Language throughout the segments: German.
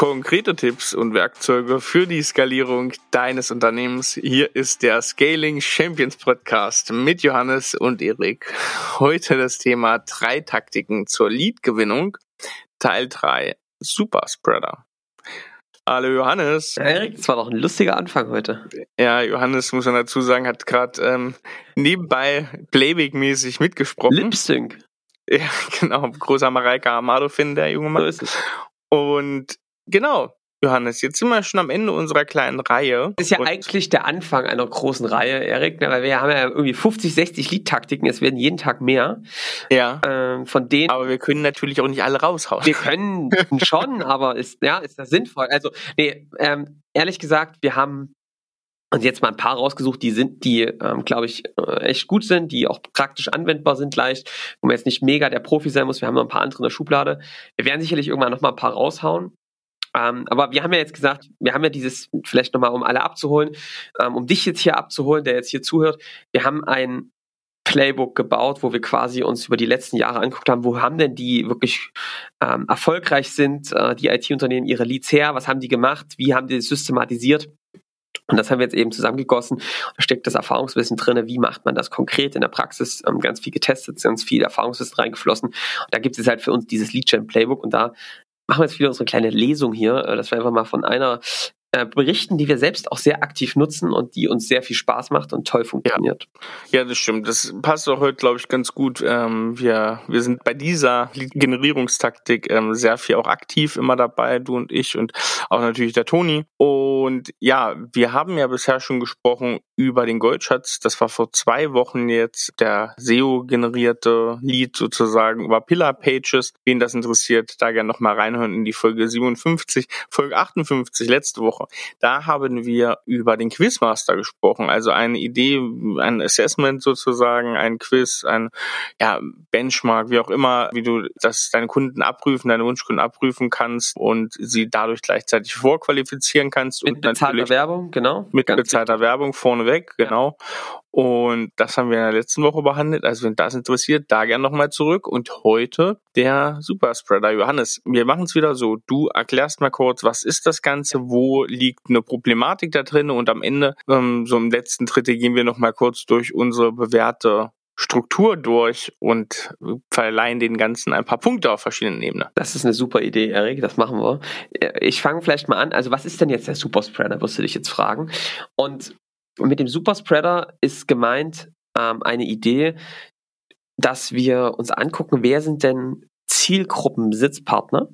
konkrete Tipps und Werkzeuge für die Skalierung deines Unternehmens. Hier ist der Scaling Champions Podcast mit Johannes und Erik. Heute das Thema drei Taktiken zur Lead-Gewinnung, Teil 3, Super Spreader. Hallo Johannes. Ja, Erik, das war doch ein lustiger Anfang heute. Ja, Johannes, muss man dazu sagen, hat gerade ähm, nebenbei Playback-mäßig mitgesprochen. Lip Sync. Ja, genau. Großer Mareike Amado-Fan, der junge Mann. So ist es. Und genau, Johannes, jetzt sind wir schon am Ende unserer kleinen Reihe. Das ist ja eigentlich der Anfang einer großen Reihe, Erik, ne, weil wir haben ja irgendwie 50, 60 Liedtaktiken, es werden jeden Tag mehr. Ja. Ähm, von denen. Aber wir können natürlich auch nicht alle raushauen. Wir können schon, aber ist, ja, ist das sinnvoll? Also, nee, ähm, ehrlich gesagt, wir haben und jetzt mal ein paar rausgesucht, die sind, die, ähm, glaube ich, äh, echt gut sind, die auch praktisch anwendbar sind leicht, wo man jetzt nicht mega der Profi sein muss. Wir haben noch ein paar andere in der Schublade. Wir werden sicherlich irgendwann noch mal ein paar raushauen. Ähm, aber wir haben ja jetzt gesagt, wir haben ja dieses, vielleicht nochmal, um alle abzuholen, ähm, um dich jetzt hier abzuholen, der jetzt hier zuhört, wir haben ein Playbook gebaut, wo wir quasi uns über die letzten Jahre angeguckt haben, wo haben denn die wirklich ähm, erfolgreich sind, äh, die IT-Unternehmen ihre Leads her, was haben die gemacht, wie haben die das systematisiert und das haben wir jetzt eben zusammengegossen. Da steckt das Erfahrungswissen drin. Wie macht man das konkret in der Praxis? Ähm, ganz viel getestet, ganz viel Erfahrungswissen reingeflossen. Und da gibt es halt für uns dieses Lead Gen Playbook und da machen wir jetzt wieder unsere kleine Lesung hier, äh, dass wir einfach mal von einer äh, berichten, die wir selbst auch sehr aktiv nutzen und die uns sehr viel Spaß macht und toll funktioniert. Ja, ja das stimmt. Das passt auch heute, glaube ich, ganz gut. Ähm, wir, wir sind bei dieser Generierungstaktik ähm, sehr viel auch aktiv immer dabei, du und ich und auch natürlich der Toni. Und ja, wir haben ja bisher schon gesprochen über den Goldschatz. Das war vor zwei Wochen jetzt der SEO-generierte Lead sozusagen über Pillar Pages. Wen das interessiert, da gerne nochmal reinhören in die Folge 57, Folge 58 letzte Woche Woche. Da haben wir über den Quizmaster gesprochen, also eine Idee, ein Assessment sozusagen, ein Quiz, ein ja, Benchmark, wie auch immer, wie du das deine Kunden abprüfen, deine Wunschkunden abprüfen kannst und sie dadurch gleichzeitig vorqualifizieren kannst. Mit bezahlter Werbung, genau. Mit bezahlter wichtig. Werbung vorneweg, genau. Ja. Und das haben wir in der letzten Woche behandelt. Also wenn das interessiert, da gerne nochmal zurück. Und heute der Superspreader. Johannes, wir machen es wieder so. Du erklärst mal kurz, was ist das Ganze, wo liegt eine Problematik da drin und am Ende, ähm, so im letzten Drittel, gehen wir nochmal kurz durch unsere bewährte Struktur durch und verleihen den Ganzen ein paar Punkte auf verschiedenen Ebenen. Das ist eine super Idee, Erik, das machen wir. Ich fange vielleicht mal an. Also was ist denn jetzt der Superspreader, wirst du dich jetzt fragen. Und mit dem Superspreader ist gemeint ähm, eine Idee, dass wir uns angucken, wer sind denn Zielgruppen-Sitzpartner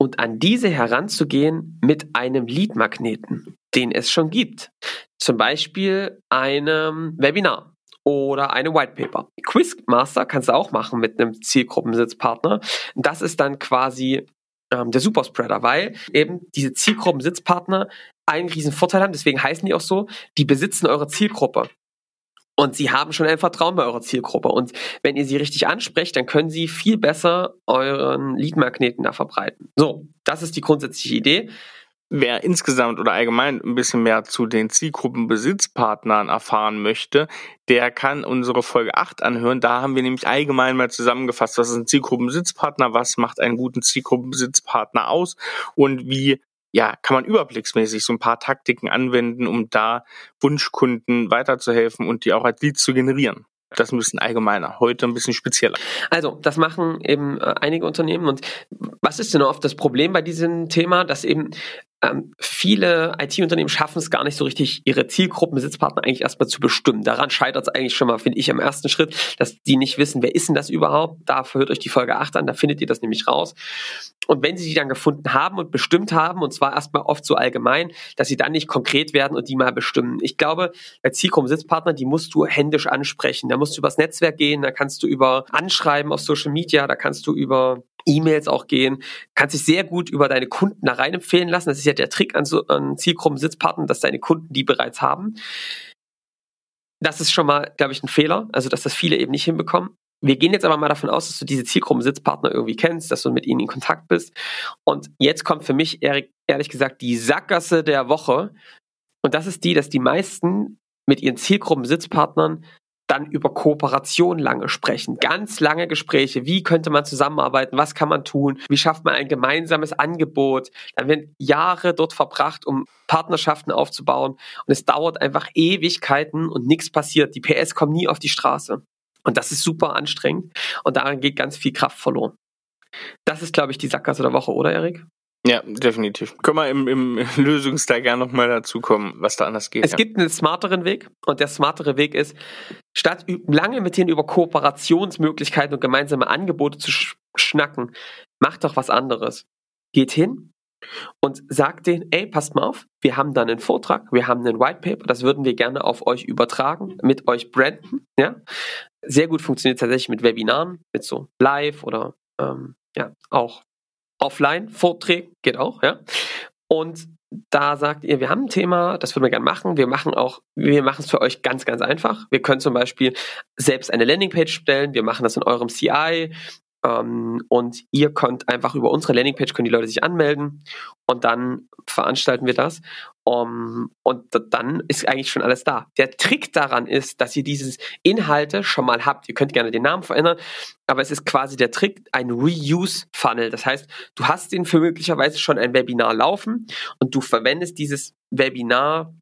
und an diese heranzugehen mit einem Lead-Magneten, den es schon gibt. Zum Beispiel einem Webinar oder eine White Paper. Quizmaster kannst du auch machen mit einem Zielgruppensitzpartner. Das ist dann quasi ähm, der Superspreader, weil eben diese Zielgruppensitzpartner einen riesen Vorteil haben, deswegen heißen die auch so, die besitzen eure Zielgruppe. Und sie haben schon ein Vertrauen bei eurer Zielgruppe. Und wenn ihr sie richtig ansprecht, dann können sie viel besser euren Leadmagneten da verbreiten. So, das ist die grundsätzliche Idee. Wer insgesamt oder allgemein ein bisschen mehr zu den Zielgruppenbesitzpartnern erfahren möchte, der kann unsere Folge 8 anhören. Da haben wir nämlich allgemein mal zusammengefasst, was ist ein Zielgruppenbesitzpartner, was macht einen guten Zielgruppenbesitzpartner aus und wie ja, kann man überblicksmäßig so ein paar Taktiken anwenden, um da Wunschkunden weiterzuhelfen und die auch als Leads zu generieren. Das bisschen allgemeiner, heute ein bisschen spezieller. Also, das machen eben äh, einige Unternehmen. Und was ist denn oft das Problem bei diesem Thema, dass eben ähm, viele IT-Unternehmen schaffen es gar nicht so richtig, ihre Zielgruppen-Sitzpartner eigentlich erstmal zu bestimmen. Daran scheitert es eigentlich schon mal, finde ich, im ersten Schritt, dass die nicht wissen, wer ist denn das überhaupt. Dafür hört euch die Folge 8 an, da findet ihr das nämlich raus. Und wenn sie die dann gefunden haben und bestimmt haben, und zwar erstmal oft so allgemein, dass sie dann nicht konkret werden und die mal bestimmen. Ich glaube, als Zielgruppen-Sitzpartner, die musst du händisch ansprechen. Da musst du übers Netzwerk gehen, da kannst du über Anschreiben auf Social Media, da kannst du über E-Mails auch gehen, kannst dich sehr gut über deine Kunden da rein empfehlen lassen. Das ist ja der Trick an, so, an Zielgruppen-Sitzpartnern, dass deine Kunden die bereits haben. Das ist schon mal, glaube ich, ein Fehler, also dass das viele eben nicht hinbekommen. Wir gehen jetzt aber mal davon aus, dass du diese Zielgruppen-Sitzpartner irgendwie kennst, dass du mit ihnen in Kontakt bist. Und jetzt kommt für mich ehrlich, ehrlich gesagt die Sackgasse der Woche. Und das ist die, dass die meisten mit ihren Zielgruppen-Sitzpartnern dann über Kooperation lange sprechen, ganz lange Gespräche, wie könnte man zusammenarbeiten, was kann man tun, wie schafft man ein gemeinsames Angebot, dann werden Jahre dort verbracht, um Partnerschaften aufzubauen. Und es dauert einfach Ewigkeiten und nichts passiert, die PS kommen nie auf die Straße. Und das ist super anstrengend. Und daran geht ganz viel Kraft verloren. Das ist, glaube ich, die Sackgasse der Woche, oder Erik? Ja, definitiv. Können wir im, im Lösungsteil gerne nochmal dazu kommen, was da anders geht. Es ja. gibt einen smarteren Weg und der smartere Weg ist, statt lange mit denen über Kooperationsmöglichkeiten und gemeinsame Angebote zu sch schnacken, macht doch was anderes. Geht hin und sagt denen, ey, passt mal auf, wir haben dann einen Vortrag, wir haben einen White Paper, das würden wir gerne auf euch übertragen, mit euch branden, ja. Sehr gut funktioniert tatsächlich mit Webinaren, mit so Live oder ähm, ja, auch Offline-Vorträgen, geht auch, ja. Und da sagt ihr, wir haben ein Thema, das würden wir gerne machen. Wir machen auch, wir machen es für euch ganz, ganz einfach. Wir können zum Beispiel selbst eine Landingpage stellen. Wir machen das in eurem CI. Ähm, und ihr könnt einfach über unsere Landingpage können die Leute sich anmelden und dann veranstalten wir das. Um, und dann ist eigentlich schon alles da. Der Trick daran ist, dass ihr diese Inhalte schon mal habt. Ihr könnt gerne den Namen verändern, aber es ist quasi der Trick, ein Reuse-Funnel. Das heißt, du hast den für möglicherweise schon ein Webinar laufen und du verwendest dieses Webinar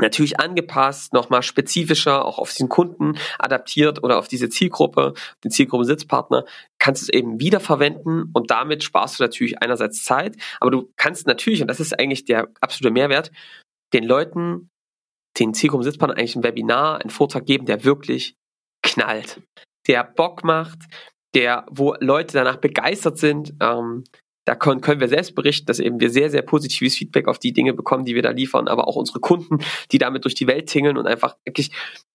natürlich angepasst, nochmal spezifischer, auch auf diesen Kunden adaptiert oder auf diese Zielgruppe, den Zielgruppensitzpartner, kannst du es eben wiederverwenden und damit sparst du natürlich einerseits Zeit, aber du kannst natürlich, und das ist eigentlich der absolute Mehrwert, den Leuten, den Zielgruppensitzpartner eigentlich ein Webinar, einen Vortrag geben, der wirklich knallt, der Bock macht, der, wo Leute danach begeistert sind, ähm, da können, können wir selbst berichten, dass eben wir sehr, sehr positives Feedback auf die Dinge bekommen, die wir da liefern, aber auch unsere Kunden, die damit durch die Welt tingeln und einfach wirklich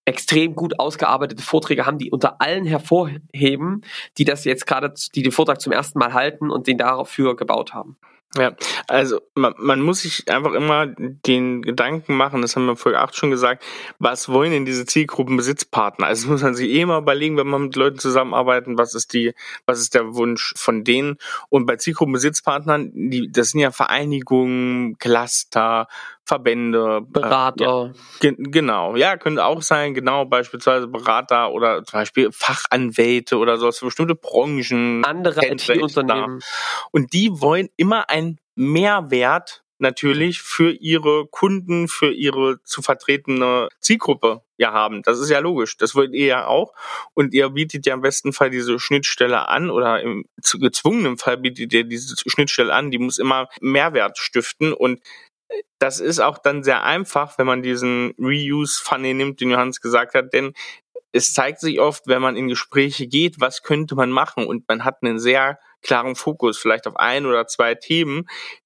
extrem gut ausgearbeitete Vorträge haben, die unter allen hervorheben, die das jetzt gerade, die den Vortrag zum ersten Mal halten und den dafür gebaut haben. Ja, also man, man muss sich einfach immer den Gedanken machen, das haben wir Folge 8 schon gesagt, was wollen denn diese Zielgruppen Besitzpartner? Also muss man sich eh mal überlegen, wenn man mit Leuten zusammenarbeiten, was ist die, was ist der Wunsch von denen? Und bei Zielgruppen Besitzpartnern, die, das sind ja Vereinigungen, Cluster, Verbände, Berater. Äh, ja, genau, ja, können auch sein, genau, beispielsweise Berater oder zum Beispiel Fachanwälte oder so für bestimmte Branchen. Andere IT-Unternehmen. Und die wollen immer einen Mehrwert natürlich für ihre Kunden, für ihre zu vertretene Zielgruppe ja haben. Das ist ja logisch. Das wollt ihr ja auch. Und ihr bietet ja im besten Fall diese Schnittstelle an oder im gezwungenen Fall bietet ihr diese Schnittstelle an. Die muss immer Mehrwert stiften und das ist auch dann sehr einfach, wenn man diesen Reuse-Funnel nimmt, den Johannes gesagt hat, denn es zeigt sich oft, wenn man in Gespräche geht, was könnte man machen? Und man hat einen sehr klaren Fokus, vielleicht auf ein oder zwei Themen,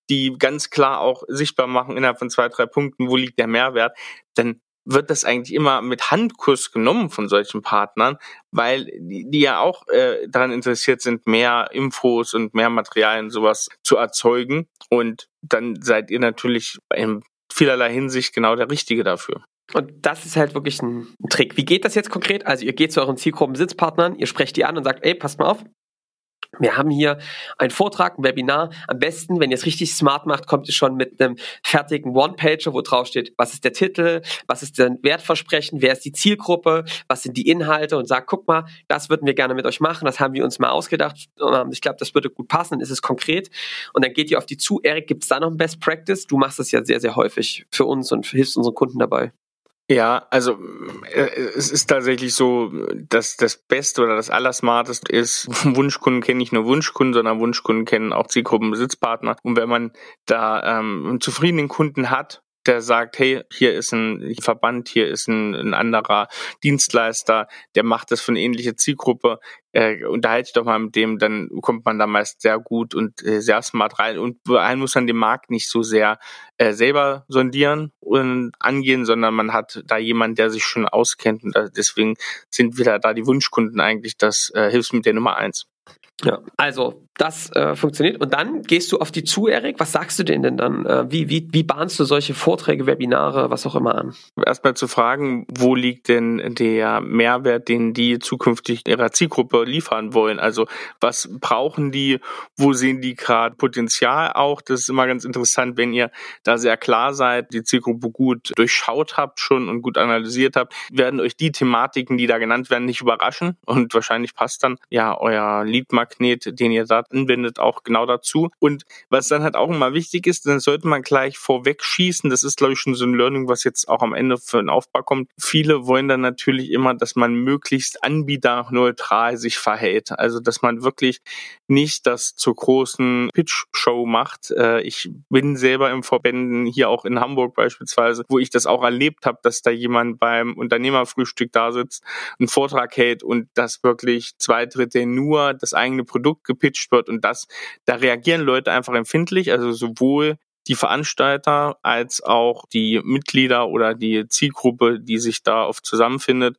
die ganz klar auch sichtbar machen innerhalb von zwei, drei Punkten, wo liegt der Mehrwert, dann wird das eigentlich immer mit Handkuss genommen von solchen Partnern, weil die, die ja auch äh, daran interessiert sind, mehr Infos und mehr Materialien sowas zu erzeugen. Und dann seid ihr natürlich in vielerlei Hinsicht genau der Richtige dafür. Und das ist halt wirklich ein Trick. Wie geht das jetzt konkret? Also ihr geht zu euren Zielgruppen-Sitzpartnern, ihr sprecht die an und sagt, ey, passt mal auf, wir haben hier einen Vortrag, ein Webinar. Am besten, wenn ihr es richtig smart macht, kommt ihr schon mit einem fertigen One-Pager, wo drauf steht, was ist der Titel, was ist der Wertversprechen, wer ist die Zielgruppe, was sind die Inhalte und sagt, guck mal, das würden wir gerne mit euch machen, das haben wir uns mal ausgedacht. Ich glaube, das würde gut passen, dann ist es konkret. Und dann geht ihr auf die zu. Erik, gibt es da noch ein Best Practice? Du machst das ja sehr, sehr häufig für uns und hilfst unseren Kunden dabei. Ja, also äh, es ist tatsächlich so, dass das Beste oder das Allersmarteste ist, Wunschkunden kennen nicht nur Wunschkunden, sondern Wunschkunden kennen auch Zielgruppenbesitzpartner. Und wenn man da ähm, einen zufriedenen Kunden hat, der sagt, hey, hier ist ein Verband, hier ist ein, ein anderer Dienstleister, der macht das für eine ähnliche Zielgruppe, äh, unterhalte ich doch mal mit dem, dann kommt man da meist sehr gut und äh, sehr smart rein. Und allem muss man den Markt nicht so sehr äh, selber sondieren und angehen, sondern man hat da jemanden, der sich schon auskennt. Und deswegen sind wieder da die Wunschkunden eigentlich das äh, Hilfsmittel Nummer eins. Ja, also das äh, funktioniert. Und dann gehst du auf die zu, Erik. Was sagst du denen denn dann? Äh, wie, wie, wie bahnst du solche Vorträge, Webinare, was auch immer an? Erstmal zu fragen, wo liegt denn der Mehrwert, den die zukünftig ihrer Zielgruppe liefern wollen? Also was brauchen die? Wo sehen die gerade Potenzial auch? Das ist immer ganz interessant, wenn ihr da sehr klar seid, die Zielgruppe gut durchschaut habt schon und gut analysiert habt, werden euch die Thematiken, die da genannt werden, nicht überraschen. Und wahrscheinlich passt dann ja euer Leadmagnet, den ihr da anwendet, auch genau dazu. Und was dann halt auch immer wichtig ist, dann sollte man gleich vorweg schießen. Das ist, glaube ich, schon so ein Learning, was jetzt auch am Ende für den Aufbau kommt. Viele wollen dann natürlich immer, dass man möglichst anbieterneutral sich verhält. Also, dass man wirklich nicht das zur großen Pitch-Show macht. Äh, ich bin selber im Verbänden hier auch in Hamburg beispielsweise, wo ich das auch erlebt habe, dass da jemand beim Unternehmerfrühstück da sitzt, einen Vortrag hält und das wirklich zwei Drittel nur das eigene Produkt gepitcht wird und das, da reagieren Leute einfach empfindlich, also sowohl die Veranstalter als auch die Mitglieder oder die Zielgruppe, die sich da oft zusammenfindet.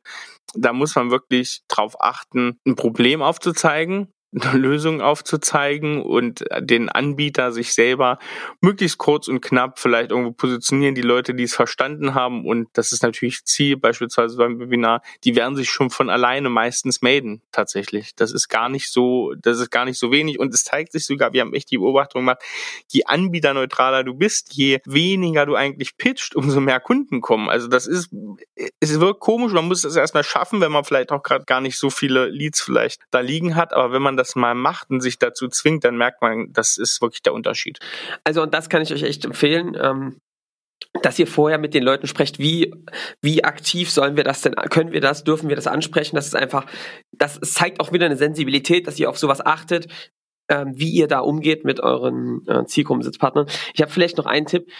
Da muss man wirklich drauf achten, ein Problem aufzuzeigen eine Lösung aufzuzeigen und den Anbieter sich selber möglichst kurz und knapp vielleicht irgendwo positionieren, die Leute, die es verstanden haben. Und das ist natürlich Ziel, beispielsweise beim Webinar, die werden sich schon von alleine meistens melden, tatsächlich. Das ist gar nicht so, das ist gar nicht so wenig. Und es zeigt sich sogar, wir haben echt die Beobachtung gemacht, je anbieterneutraler du bist, je weniger du eigentlich pitcht, umso mehr Kunden kommen. Also das ist, es wirkt komisch, man muss es erstmal schaffen, wenn man vielleicht auch gerade gar nicht so viele Leads vielleicht da liegen hat, aber wenn man das mal macht und sich dazu zwingt, dann merkt man, das ist wirklich der Unterschied. Also und das kann ich euch echt empfehlen. Ähm dass ihr vorher mit den Leuten sprecht, wie, wie aktiv sollen wir das denn, können wir das, dürfen wir das ansprechen? Das ist einfach, das zeigt auch wieder eine Sensibilität, dass ihr auf sowas achtet, ähm, wie ihr da umgeht mit euren äh, Zielgruppensitzpartnern. Ich habe vielleicht noch einen Tipp,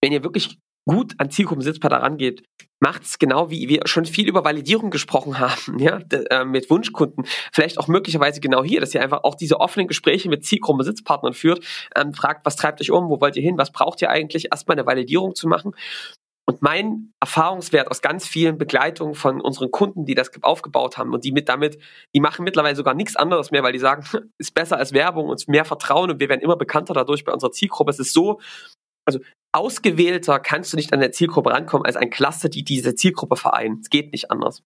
wenn ihr wirklich gut an Zielgruppensitzpartner rangeht, macht es genau wie wir schon viel über Validierung gesprochen haben, ja, äh, mit Wunschkunden. Vielleicht auch möglicherweise genau hier, dass ihr einfach auch diese offenen Gespräche mit Zielgruppensitzpartnern führt, ähm, fragt, was treibt euch um, wo wollt ihr hin, was braucht ihr eigentlich, erstmal eine Validierung zu machen. Und mein Erfahrungswert aus ganz vielen Begleitungen von unseren Kunden, die das aufgebaut haben und die mit damit, die machen mittlerweile sogar nichts anderes mehr, weil die sagen, ist besser als Werbung, uns mehr Vertrauen und wir werden immer bekannter dadurch bei unserer Zielgruppe. Es ist so, also ausgewählter kannst du nicht an der Zielgruppe rankommen als ein Cluster, die diese Zielgruppe vereint. Es geht nicht anders.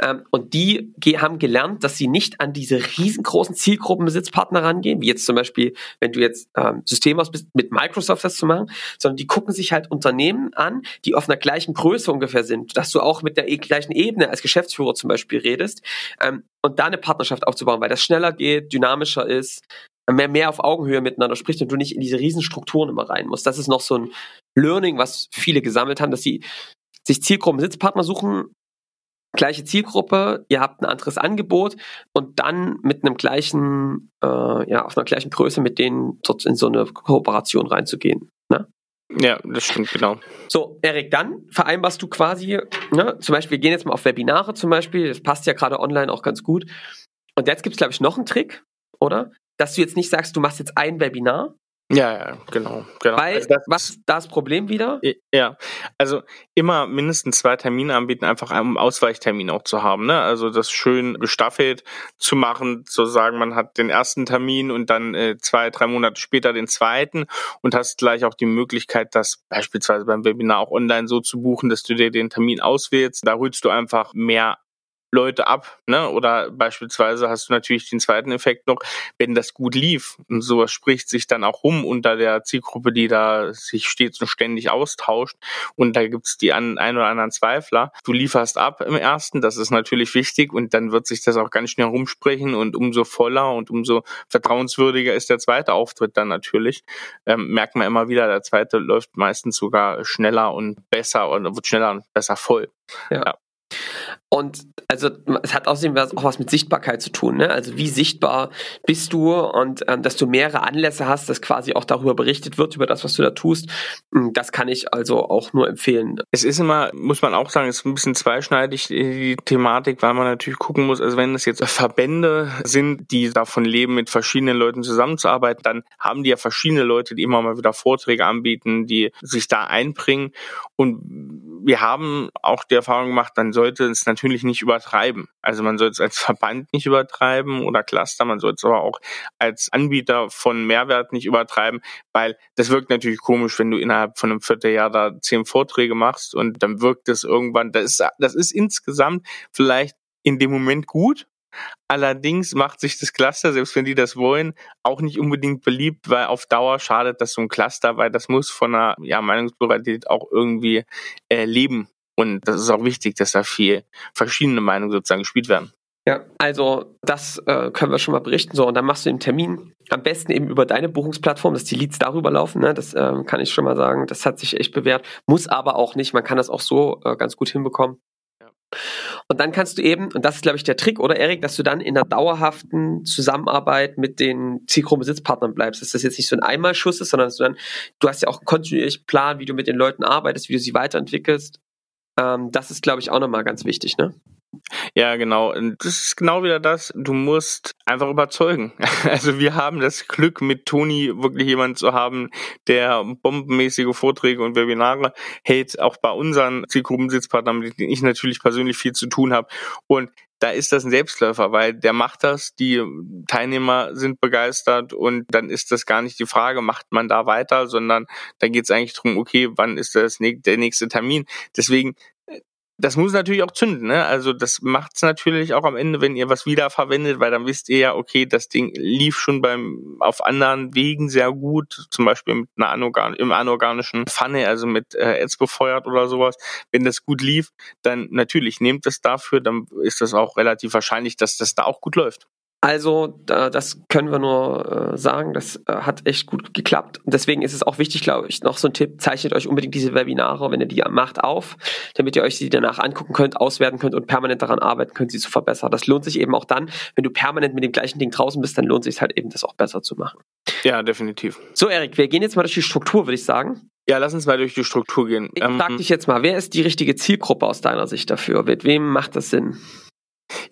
Ähm, und die haben gelernt, dass sie nicht an diese riesengroßen Zielgruppenbesitzpartner rangehen, wie jetzt zum Beispiel, wenn du jetzt ähm, System aus bist, mit Microsoft das zu machen, sondern die gucken sich halt Unternehmen an, die auf einer gleichen Größe ungefähr sind, dass du auch mit der e gleichen Ebene als Geschäftsführer zum Beispiel redest ähm, und da eine Partnerschaft aufzubauen, weil das schneller geht, dynamischer ist, mehr, mehr auf Augenhöhe miteinander spricht und du nicht in diese Riesenstrukturen immer rein musst. Das ist noch so ein Learning, was viele gesammelt haben, dass sie sich Zielgruppen, Sitzpartner suchen, gleiche Zielgruppe, ihr habt ein anderes Angebot und dann mit einem gleichen, äh, ja, auf einer gleichen Größe mit denen in so eine Kooperation reinzugehen. Ne? Ja, das stimmt, genau. So, Erik, dann vereinbarst du quasi, ne, zum Beispiel, wir gehen jetzt mal auf Webinare zum Beispiel, das passt ja gerade online auch ganz gut. Und jetzt gibt es, glaube ich, noch einen Trick, oder? Dass du jetzt nicht sagst, du machst jetzt ein Webinar. Ja, ja, genau. genau. Weil, also das, was das Problem wieder? Ja, also immer mindestens zwei Termine anbieten, einfach um Ausweichtermin auch zu haben. Ne? Also das schön gestaffelt zu machen, zu sagen, man hat den ersten Termin und dann äh, zwei, drei Monate später den zweiten und hast gleich auch die Möglichkeit, das beispielsweise beim Webinar auch online so zu buchen, dass du dir den Termin auswählst. Da holst du einfach mehr Leute ab, ne? Oder beispielsweise hast du natürlich den zweiten Effekt noch, wenn das gut lief und sowas spricht sich dann auch rum unter der Zielgruppe, die da sich stets und ständig austauscht und da gibt's die ein, ein oder anderen Zweifler. Du lieferst ab im ersten, das ist natürlich wichtig und dann wird sich das auch ganz schnell rumsprechen und umso voller und umso vertrauenswürdiger ist der zweite Auftritt dann natürlich. Ähm, merkt man immer wieder, der zweite läuft meistens sogar schneller und besser und wird schneller und besser voll. Ja. ja. Und also es hat außerdem auch was mit Sichtbarkeit zu tun. Ne? Also wie sichtbar bist du und ähm, dass du mehrere Anlässe hast, dass quasi auch darüber berichtet wird, über das, was du da tust. Hm, das kann ich also auch nur empfehlen. Es ist immer, muss man auch sagen, es ist ein bisschen zweischneidig, die Thematik, weil man natürlich gucken muss, also wenn es jetzt Verbände sind, die davon leben, mit verschiedenen Leuten zusammenzuarbeiten, dann haben die ja verschiedene Leute, die immer mal wieder Vorträge anbieten, die sich da einbringen. Und wir haben auch die Erfahrung gemacht, man sollte es natürlich nicht übertreiben. Also man soll es als Verband nicht übertreiben oder Cluster, man soll es aber auch als Anbieter von Mehrwert nicht übertreiben, weil das wirkt natürlich komisch, wenn du innerhalb von einem Vierteljahr da zehn Vorträge machst und dann wirkt es irgendwann, das ist, das ist insgesamt vielleicht in dem Moment gut, Allerdings macht sich das Cluster, selbst wenn die das wollen, auch nicht unbedingt beliebt, weil auf Dauer schadet das so ein Cluster, weil das muss von einer ja, Meinungspluralität auch irgendwie äh, leben. Und das ist auch wichtig, dass da viel verschiedene Meinungen sozusagen gespielt werden. Ja, also das äh, können wir schon mal berichten. So, und dann machst du den Termin am besten eben über deine Buchungsplattform, dass die Leads darüber laufen. Ne? Das ähm, kann ich schon mal sagen. Das hat sich echt bewährt. Muss aber auch nicht. Man kann das auch so äh, ganz gut hinbekommen. Und dann kannst du eben, und das ist, glaube ich, der Trick, oder Erik, dass du dann in einer dauerhaften Zusammenarbeit mit den Zielgruppenbesitzpartnern bleibst. Dass das jetzt nicht so ein Einmalschuss ist, sondern dass du dann, du hast ja auch einen kontinuierlichen Plan, wie du mit den Leuten arbeitest, wie du sie weiterentwickelst. Ähm, das ist, glaube ich, auch nochmal ganz wichtig, ne? Ja, genau. Das ist genau wieder das. Du musst einfach überzeugen. Also wir haben das Glück, mit Toni wirklich jemanden zu haben, der bombenmäßige Vorträge und Webinare hält, auch bei unseren Zielgruppensitzpartnern, mit denen ich natürlich persönlich viel zu tun habe. Und da ist das ein Selbstläufer, weil der macht das, die Teilnehmer sind begeistert und dann ist das gar nicht die Frage, macht man da weiter, sondern da geht es eigentlich darum, okay, wann ist das der nächste Termin. Deswegen das muss natürlich auch zünden, ne? Also das macht's natürlich auch am Ende, wenn ihr was wiederverwendet, weil dann wisst ihr ja, okay, das Ding lief schon beim auf anderen Wegen sehr gut, zum Beispiel mit einer anorgan im anorganischen Pfanne, also mit äh, Ads befeuert oder sowas. Wenn das gut lief, dann natürlich nehmt es dafür, dann ist das auch relativ wahrscheinlich, dass das da auch gut läuft. Also das können wir nur äh, sagen, das äh, hat echt gut geklappt. Und deswegen ist es auch wichtig, glaube ich, noch so ein Tipp, zeichnet euch unbedingt diese Webinare, wenn ihr die macht, auf, damit ihr euch sie danach angucken könnt, auswerten könnt und permanent daran arbeiten könnt, sie zu verbessern. Das lohnt sich eben auch dann, wenn du permanent mit dem gleichen Ding draußen bist, dann lohnt sich halt eben, das auch besser zu machen. Ja, definitiv. So, Erik, wir gehen jetzt mal durch die Struktur, würde ich sagen. Ja, lass uns mal durch die Struktur gehen. Ich ähm, frag dich jetzt mal, wer ist die richtige Zielgruppe aus deiner Sicht dafür? Mit wem macht das Sinn?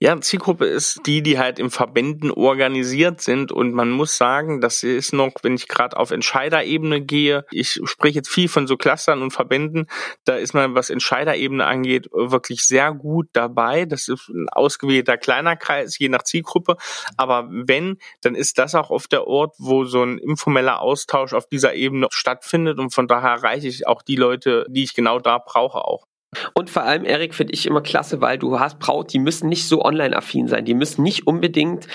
Ja, Zielgruppe ist die, die halt im Verbänden organisiert sind und man muss sagen, das ist noch, wenn ich gerade auf Entscheiderebene gehe, ich spreche jetzt viel von so Clustern und Verbänden, da ist man, was Entscheiderebene angeht, wirklich sehr gut dabei. Das ist ein ausgewählter kleiner Kreis, je nach Zielgruppe. Aber wenn, dann ist das auch oft der Ort, wo so ein informeller Austausch auf dieser Ebene stattfindet und von daher erreiche ich auch die Leute, die ich genau da brauche auch. Und vor allem, Erik, finde ich immer klasse, weil du hast Braut, die müssen nicht so online-affin sein. Die müssen nicht unbedingt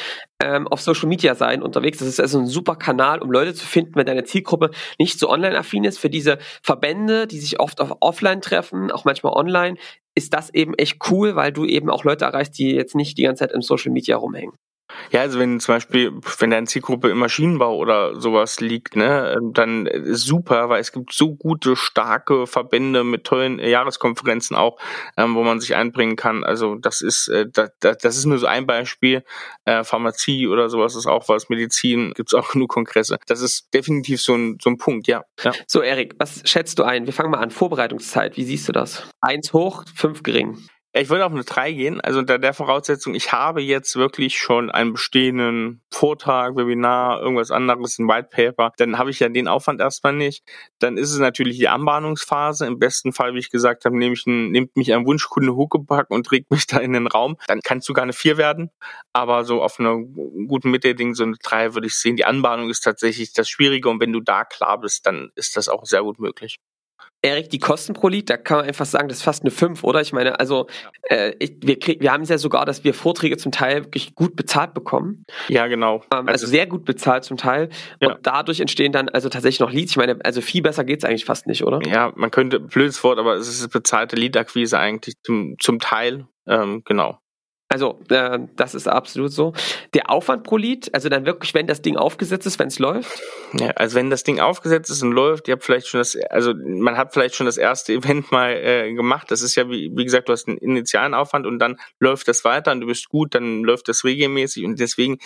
ähm, auf Social Media sein unterwegs. Das ist also ein super Kanal, um Leute zu finden, wenn deine Zielgruppe nicht so online-affin ist. Für diese Verbände, die sich oft auf offline treffen, auch manchmal online, ist das eben echt cool, weil du eben auch Leute erreichst, die jetzt nicht die ganze Zeit im Social Media rumhängen. Ja, also wenn zum Beispiel, wenn deine Zielgruppe im Maschinenbau oder sowas liegt, ne, ähm, dann ist super, weil es gibt so gute, starke Verbände mit tollen Jahreskonferenzen auch, ähm, wo man sich einbringen kann. Also das ist, äh, das, das ist nur so ein Beispiel. Äh, Pharmazie oder sowas ist auch was, Medizin gibt's auch genug Kongresse. Das ist definitiv so ein, so ein Punkt, ja. ja. So, Erik, was schätzt du ein? Wir fangen mal an. Vorbereitungszeit, wie siehst du das? Eins hoch, fünf gering. Ich würde auf eine 3 gehen, also unter der Voraussetzung, ich habe jetzt wirklich schon einen bestehenden Vortrag, Webinar, irgendwas anderes, ein White Paper, dann habe ich ja den Aufwand erstmal nicht. Dann ist es natürlich die Anbahnungsphase. Im besten Fall, wie ich gesagt habe, nehme ich einen, nimmt mich ein Wunschkunde Huckepack und trägt mich da in den Raum. Dann kann es sogar eine 4 werden, aber so auf einer guten Mitte Ding, so eine 3 würde ich sehen. Die Anbahnung ist tatsächlich das Schwierige und wenn du da klar bist, dann ist das auch sehr gut möglich. Erik, die Kosten pro Lied, da kann man einfach sagen, das ist fast eine 5, oder? Ich meine, also äh, ich, wir, krieg, wir haben es ja sogar, dass wir Vorträge zum Teil wirklich gut bezahlt bekommen. Ja, genau. Ähm, also, also, sehr gut bezahlt zum Teil. Ja. Und dadurch entstehen dann also tatsächlich noch Leads. Ich meine, also viel besser geht es eigentlich fast nicht, oder? Ja, man könnte, blödes Wort, aber es ist bezahlte Lead-Akquise eigentlich zum, zum Teil. Ähm, genau. Also, äh, das ist absolut so. Der Aufwand pro Lied, also dann wirklich, wenn das Ding aufgesetzt ist, wenn es läuft? Ja, also wenn das Ding aufgesetzt ist und läuft, ihr habt vielleicht schon das, also man hat vielleicht schon das erste Event mal äh, gemacht. Das ist ja, wie, wie gesagt, du hast einen initialen Aufwand und dann läuft das weiter und du bist gut, dann läuft das regelmäßig und deswegen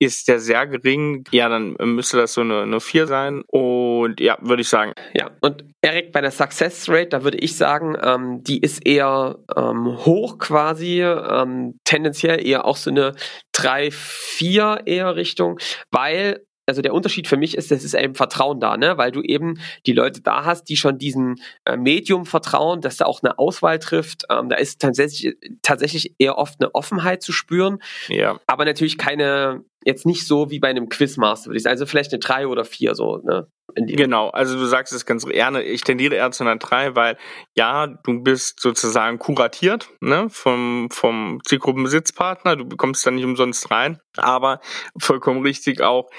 ist der sehr gering. Ja, dann müsste das so eine, eine 4 sein und ja, würde ich sagen. Ja, und Erik, bei der Success Rate, da würde ich sagen, ähm, die ist eher ähm, hoch quasi. Ähm, tendenziell eher auch so eine 3, 4 eher Richtung, weil also der Unterschied für mich ist, es ist eben Vertrauen da, ne? weil du eben die Leute da hast, die schon diesem äh, Medium vertrauen, dass da auch eine Auswahl trifft. Ähm, da ist tatsächlich, tatsächlich eher oft eine Offenheit zu spüren, ja. aber natürlich keine, jetzt nicht so wie bei einem Quizmaster, würde ich sagen. Also vielleicht eine drei oder vier so, ne? Genau, also du sagst es ganz gerne, ich tendiere eher zu einer 3, weil ja, du bist sozusagen kuratiert ne, vom, vom Zielgruppenbesitzpartner, du bekommst da nicht umsonst rein, aber vollkommen richtig auch,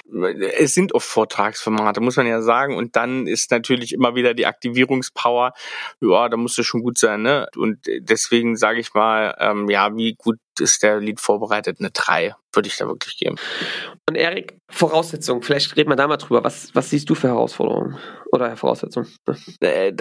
es sind oft Vortragsformate, muss man ja sagen, und dann ist natürlich immer wieder die Aktivierungspower, ja, da musst du schon gut sein, ne? Und deswegen sage ich mal, ähm, ja, wie gut ist der Lied vorbereitet, eine 3 würde ich da wirklich geben. Und Erik, Voraussetzungen, vielleicht reden wir da mal drüber. Was, was siehst du für Herausforderungen oder Voraussetzungen? Äh,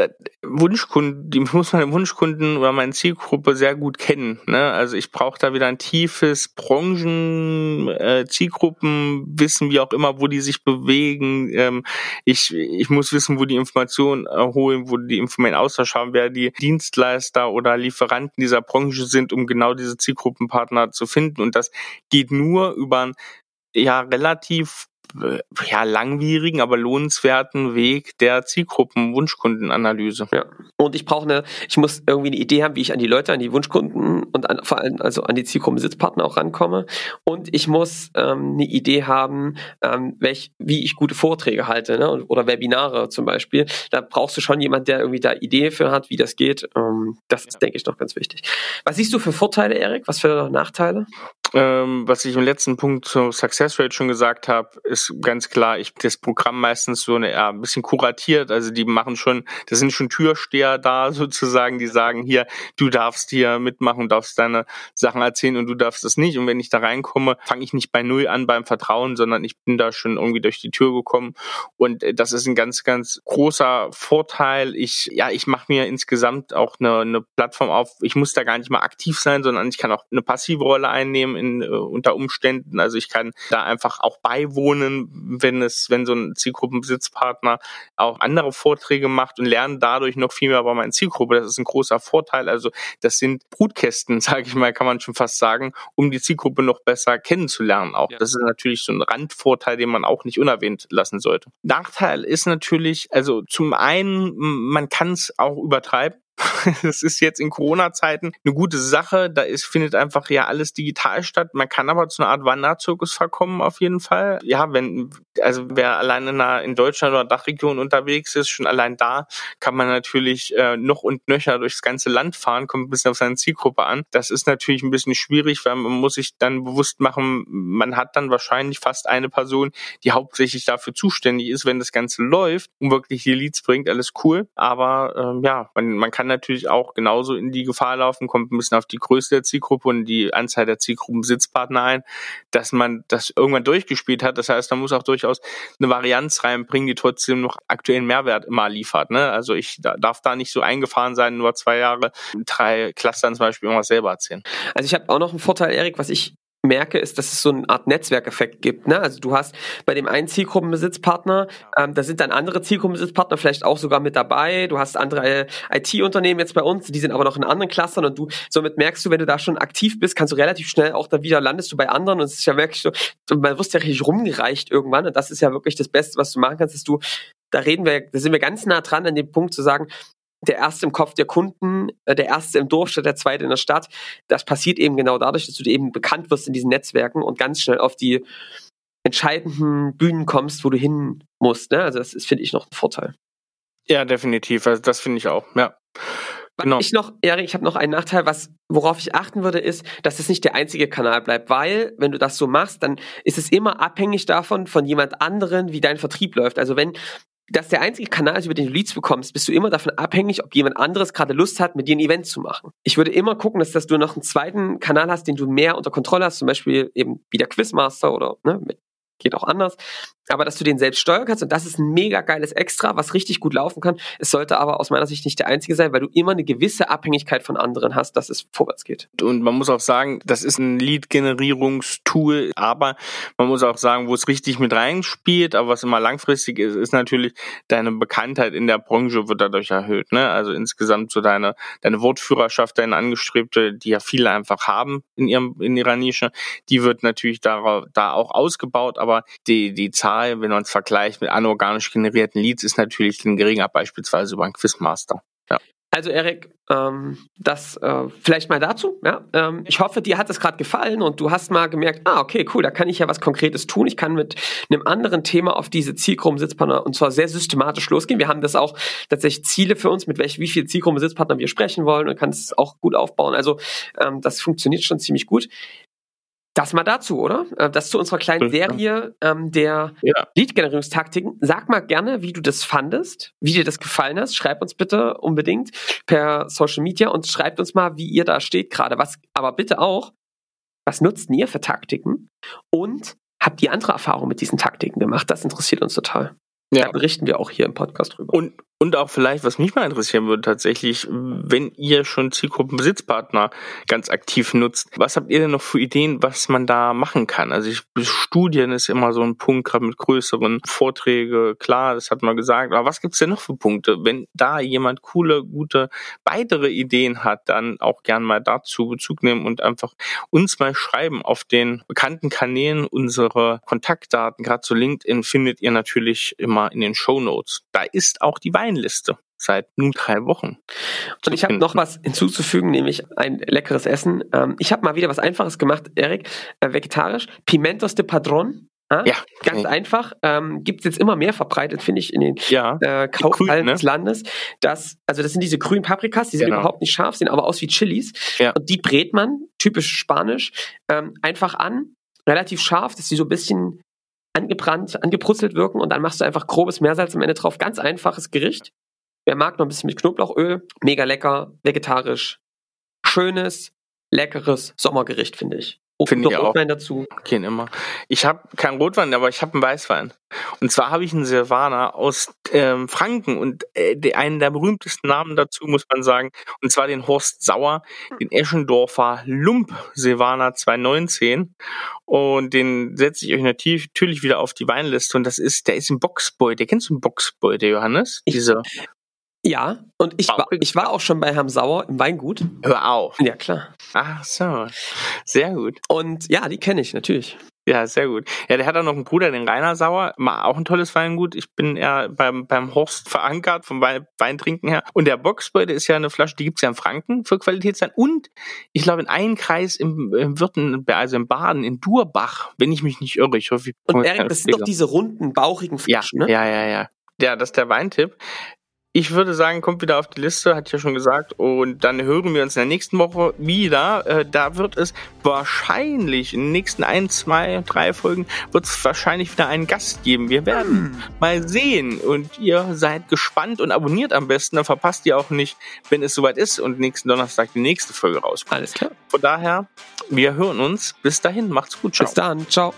Wunschkunden, die muss meine Wunschkunden oder meine Zielgruppe sehr gut kennen. Ne? Also ich brauche da wieder ein tiefes Branchen, äh, Zielgruppenwissen, wie auch immer, wo die sich bewegen. Ähm, ich, ich muss wissen, wo die Informationen erholen, wo die Informationen Austausch haben, wer die Dienstleister oder Lieferanten dieser Branche sind, um genau diese Zielgruppenpartner zu finden. Und das geht nur über ein ja relativ ja, langwierigen, aber lohnenswerten Weg der Zielgruppen-Wunschkundenanalyse. Ja. Und ich brauche eine, ich muss irgendwie eine Idee haben, wie ich an die Leute, an die Wunschkunden und an, vor allem also an die Zielgruppen-Sitzpartner auch rankomme. Und ich muss ähm, eine Idee haben, ähm, welch, wie ich gute Vorträge halte ne? oder Webinare zum Beispiel. Da brauchst du schon jemand, der irgendwie da Idee für hat, wie das geht. Ähm, das ist, denke ich, noch ganz wichtig. Was siehst du für Vorteile, Erik? Was für Nachteile? Ähm, was ich im letzten Punkt zur Success Rate schon gesagt habe, ist ganz klar, ich das Programm meistens so eine ja, ein bisschen kuratiert. Also die machen schon, das sind schon Türsteher da sozusagen, die sagen hier, du darfst hier mitmachen, darfst deine Sachen erzählen und du darfst das nicht. Und wenn ich da reinkomme, fange ich nicht bei null an beim Vertrauen, sondern ich bin da schon irgendwie durch die Tür gekommen. Und äh, das ist ein ganz, ganz großer Vorteil. Ich, ja, ich mache mir insgesamt auch eine, eine Plattform auf. Ich muss da gar nicht mal aktiv sein, sondern ich kann auch eine passive Rolle einnehmen in, äh, unter Umständen. Also ich kann da einfach auch beiwohnen, wenn es, wenn so ein Zielgruppenbesitzpartner auch andere Vorträge macht und lernen dadurch noch viel mehr über meine Zielgruppe. Das ist ein großer Vorteil. Also das sind Brutkästen, sage ich mal, kann man schon fast sagen, um die Zielgruppe noch besser kennenzulernen. Auch ja. das ist natürlich so ein Randvorteil, den man auch nicht unerwähnt lassen sollte. Nachteil ist natürlich, also zum einen, man kann es auch übertreiben. das ist jetzt in Corona-Zeiten eine gute Sache. Da ist, findet einfach ja alles digital statt. Man kann aber zu einer Art Wanderzirkus verkommen auf jeden Fall. Ja, wenn, also wer allein in, einer, in Deutschland oder Dachregion unterwegs ist, schon allein da kann man natürlich äh, noch und nöcher durchs ganze Land fahren, kommt ein bisschen auf seine Zielgruppe an. Das ist natürlich ein bisschen schwierig, weil man muss sich dann bewusst machen, man hat dann wahrscheinlich fast eine Person, die hauptsächlich dafür zuständig ist, wenn das Ganze läuft und wirklich die Leads bringt, alles cool. Aber ähm, ja, man, man kann natürlich auch genauso in die Gefahr laufen, kommt ein bisschen auf die Größe der Zielgruppe und die Anzahl der Zielgruppensitzpartner ein, dass man das irgendwann durchgespielt hat. Das heißt, man muss auch durchaus eine Varianz reinbringen, die trotzdem noch aktuellen Mehrwert immer liefert. Ne? Also ich darf da nicht so eingefahren sein, nur zwei Jahre, drei Clustern zum Beispiel irgendwas selber erzählen. Also ich habe auch noch einen Vorteil, Erik, was ich merke, ist, dass es so eine Art Netzwerkeffekt gibt. Ne? Also du hast bei dem einen Zielgruppenbesitzpartner, ähm, da sind dann andere Zielgruppenbesitzpartner vielleicht auch sogar mit dabei. Du hast andere IT-Unternehmen jetzt bei uns, die sind aber noch in anderen Clustern und du somit merkst du, wenn du da schon aktiv bist, kannst du relativ schnell auch da wieder landest du bei anderen und es ist ja wirklich so, man wirst ja richtig rumgereicht irgendwann und das ist ja wirklich das Beste, was du machen kannst, dass du da reden wir, da sind wir ganz nah dran an dem Punkt zu sagen, der erste im Kopf der Kunden, äh, der erste im Dorf statt der zweite in der Stadt. Das passiert eben genau dadurch, dass du eben bekannt wirst in diesen Netzwerken und ganz schnell auf die entscheidenden Bühnen kommst, wo du hin musst. Ne? Also das ist, finde ich, noch ein Vorteil. Ja, definitiv. Also das finde ich auch. Ja. Genau. Ich noch, Erik, ich habe noch einen Nachteil, was, worauf ich achten würde, ist, dass es nicht der einzige Kanal bleibt, weil, wenn du das so machst, dann ist es immer abhängig davon, von jemand anderen, wie dein Vertrieb läuft. Also wenn das der einzige Kanal ist, über den du Leads bekommst, bist du immer davon abhängig, ob jemand anderes gerade Lust hat, mit dir ein Event zu machen. Ich würde immer gucken, dass, dass du noch einen zweiten Kanal hast, den du mehr unter Kontrolle hast, zum Beispiel eben wie der Quizmaster oder ne, mit geht auch anders. Aber dass du den selbst steuern kannst und das ist ein mega geiles Extra, was richtig gut laufen kann. Es sollte aber aus meiner Sicht nicht der einzige sein, weil du immer eine gewisse Abhängigkeit von anderen hast, dass es vorwärts geht. Und man muss auch sagen, das ist ein Lead-Generierungstool, aber man muss auch sagen, wo es richtig mit reinspielt, aber was immer langfristig ist, ist natürlich deine Bekanntheit in der Branche wird dadurch erhöht. Ne? Also insgesamt so deine, deine Wortführerschaft, deine Angestrebte, die ja viele einfach haben in ihrem, in ihrer Nische, die wird natürlich da, da auch ausgebaut, aber aber die, die Zahl, wenn man es vergleicht mit anorganisch generierten Leads, ist natürlich geringer, beispielsweise über einen Quizmaster. Ja. Also Erik, ähm, das äh, vielleicht mal dazu. Ja? Ähm, ich hoffe, dir hat es gerade gefallen und du hast mal gemerkt, ah, okay, cool, da kann ich ja was Konkretes tun. Ich kann mit einem anderen Thema auf diese Zielgruppensitzpartner und zwar sehr systematisch losgehen. Wir haben das auch tatsächlich Ziele für uns, mit welch, wie viel Zielgruppensitzpartner wir sprechen wollen und kann es auch gut aufbauen. Also ähm, das funktioniert schon ziemlich gut. Das mal dazu, oder? Äh, das zu unserer kleinen Serie ähm, der ja. Lead-Generierungstaktiken. Sag mal gerne, wie du das fandest, wie dir das gefallen hat. Schreib uns bitte unbedingt per Social Media und schreibt uns mal, wie ihr da steht gerade. Was, aber bitte auch, was nutzt ihr für Taktiken? Und habt ihr andere Erfahrungen mit diesen Taktiken gemacht? Das interessiert uns total. Ja. Da berichten wir auch hier im Podcast drüber. Und, und auch vielleicht, was mich mal interessieren würde, tatsächlich, wenn ihr schon Zielgruppenbesitzpartner ganz aktiv nutzt, was habt ihr denn noch für Ideen, was man da machen kann? Also ich, Studien ist immer so ein Punkt, gerade mit größeren Vorträge, klar, das hat man gesagt. Aber was gibt's denn noch für Punkte? Wenn da jemand coole, gute weitere Ideen hat, dann auch gern mal dazu Bezug nehmen und einfach uns mal schreiben auf den bekannten Kanälen unsere Kontaktdaten. Gerade zu LinkedIn findet ihr natürlich immer in den Show Notes. Da ist auch die Wein Weinliste seit nun drei Wochen. Und ich habe noch was hinzuzufügen, nämlich ein leckeres Essen. Ähm, ich habe mal wieder was Einfaches gemacht, Erik, äh, vegetarisch. Pimentos de Padron. Ja, ja ganz okay. einfach. Ähm, Gibt es jetzt immer mehr verbreitet, finde ich, in den ja, äh, Kaufhallen ne? des Landes. Das, also das sind diese grünen Paprikas, die sind genau. überhaupt nicht scharf, sehen aber aus wie Chilis. Ja. Und die brät man, typisch spanisch, ähm, einfach an, relativ scharf, dass sie so ein bisschen angebrannt, angebrutzelt wirken und dann machst du einfach grobes Meersalz am Ende drauf. Ganz einfaches Gericht. Wer mag noch ein bisschen mit Knoblauchöl, mega lecker, vegetarisch, schönes, leckeres Sommergericht, finde ich. Finde ich Rotwein auch. dazu. Kein immer. Ich habe keinen Rotwein, aber ich habe einen Weißwein. Und zwar habe ich einen Silvaner aus ähm, Franken und äh, einen der berühmtesten Namen dazu muss man sagen. Und zwar den Horst Sauer, den Eschendorfer Lump Silvaner 219. Und den setze ich euch natürlich wieder auf die Weinliste. Und das ist, der ist im Boxbeutel. Kennst du einen Boxbeutel, Johannes? Diese ja, und ich war, ich war auch schon bei Herrn Sauer im Weingut. Hör auf. Ja, klar. Ach so, sehr gut. Und ja, die kenne ich natürlich. Ja, sehr gut. Ja, der hat auch noch einen Bruder, den Rainer Sauer, auch ein tolles Weingut. Ich bin eher beim, beim Horst verankert, vom Weintrinken her. Und der Boxbeute ist ja eine Flasche, die gibt's ja in Franken für Qualitätswein. Und ich glaube, in einem Kreis im, im Wirten, also im Baden, in Durbach, wenn ich mich nicht irre. Ich hoffe, ich Und Erik, das sind doch diese runden, bauchigen Flaschen, ja, ne? Ja, ja, ja. Ja, das ist der Weintipp. Ich würde sagen, kommt wieder auf die Liste, hat ja schon gesagt. Und dann hören wir uns in der nächsten Woche wieder. Äh, da wird es wahrscheinlich in den nächsten ein, zwei, drei Folgen wird es wahrscheinlich wieder einen Gast geben. Wir werden hm. mal sehen. Und ihr seid gespannt und abonniert am besten. Dann verpasst ihr auch nicht, wenn es soweit ist und nächsten Donnerstag die nächste Folge rauskommt. Alles klar. Von daher, wir hören uns. Bis dahin, macht's gut. Ciao. Bis dann. Ciao.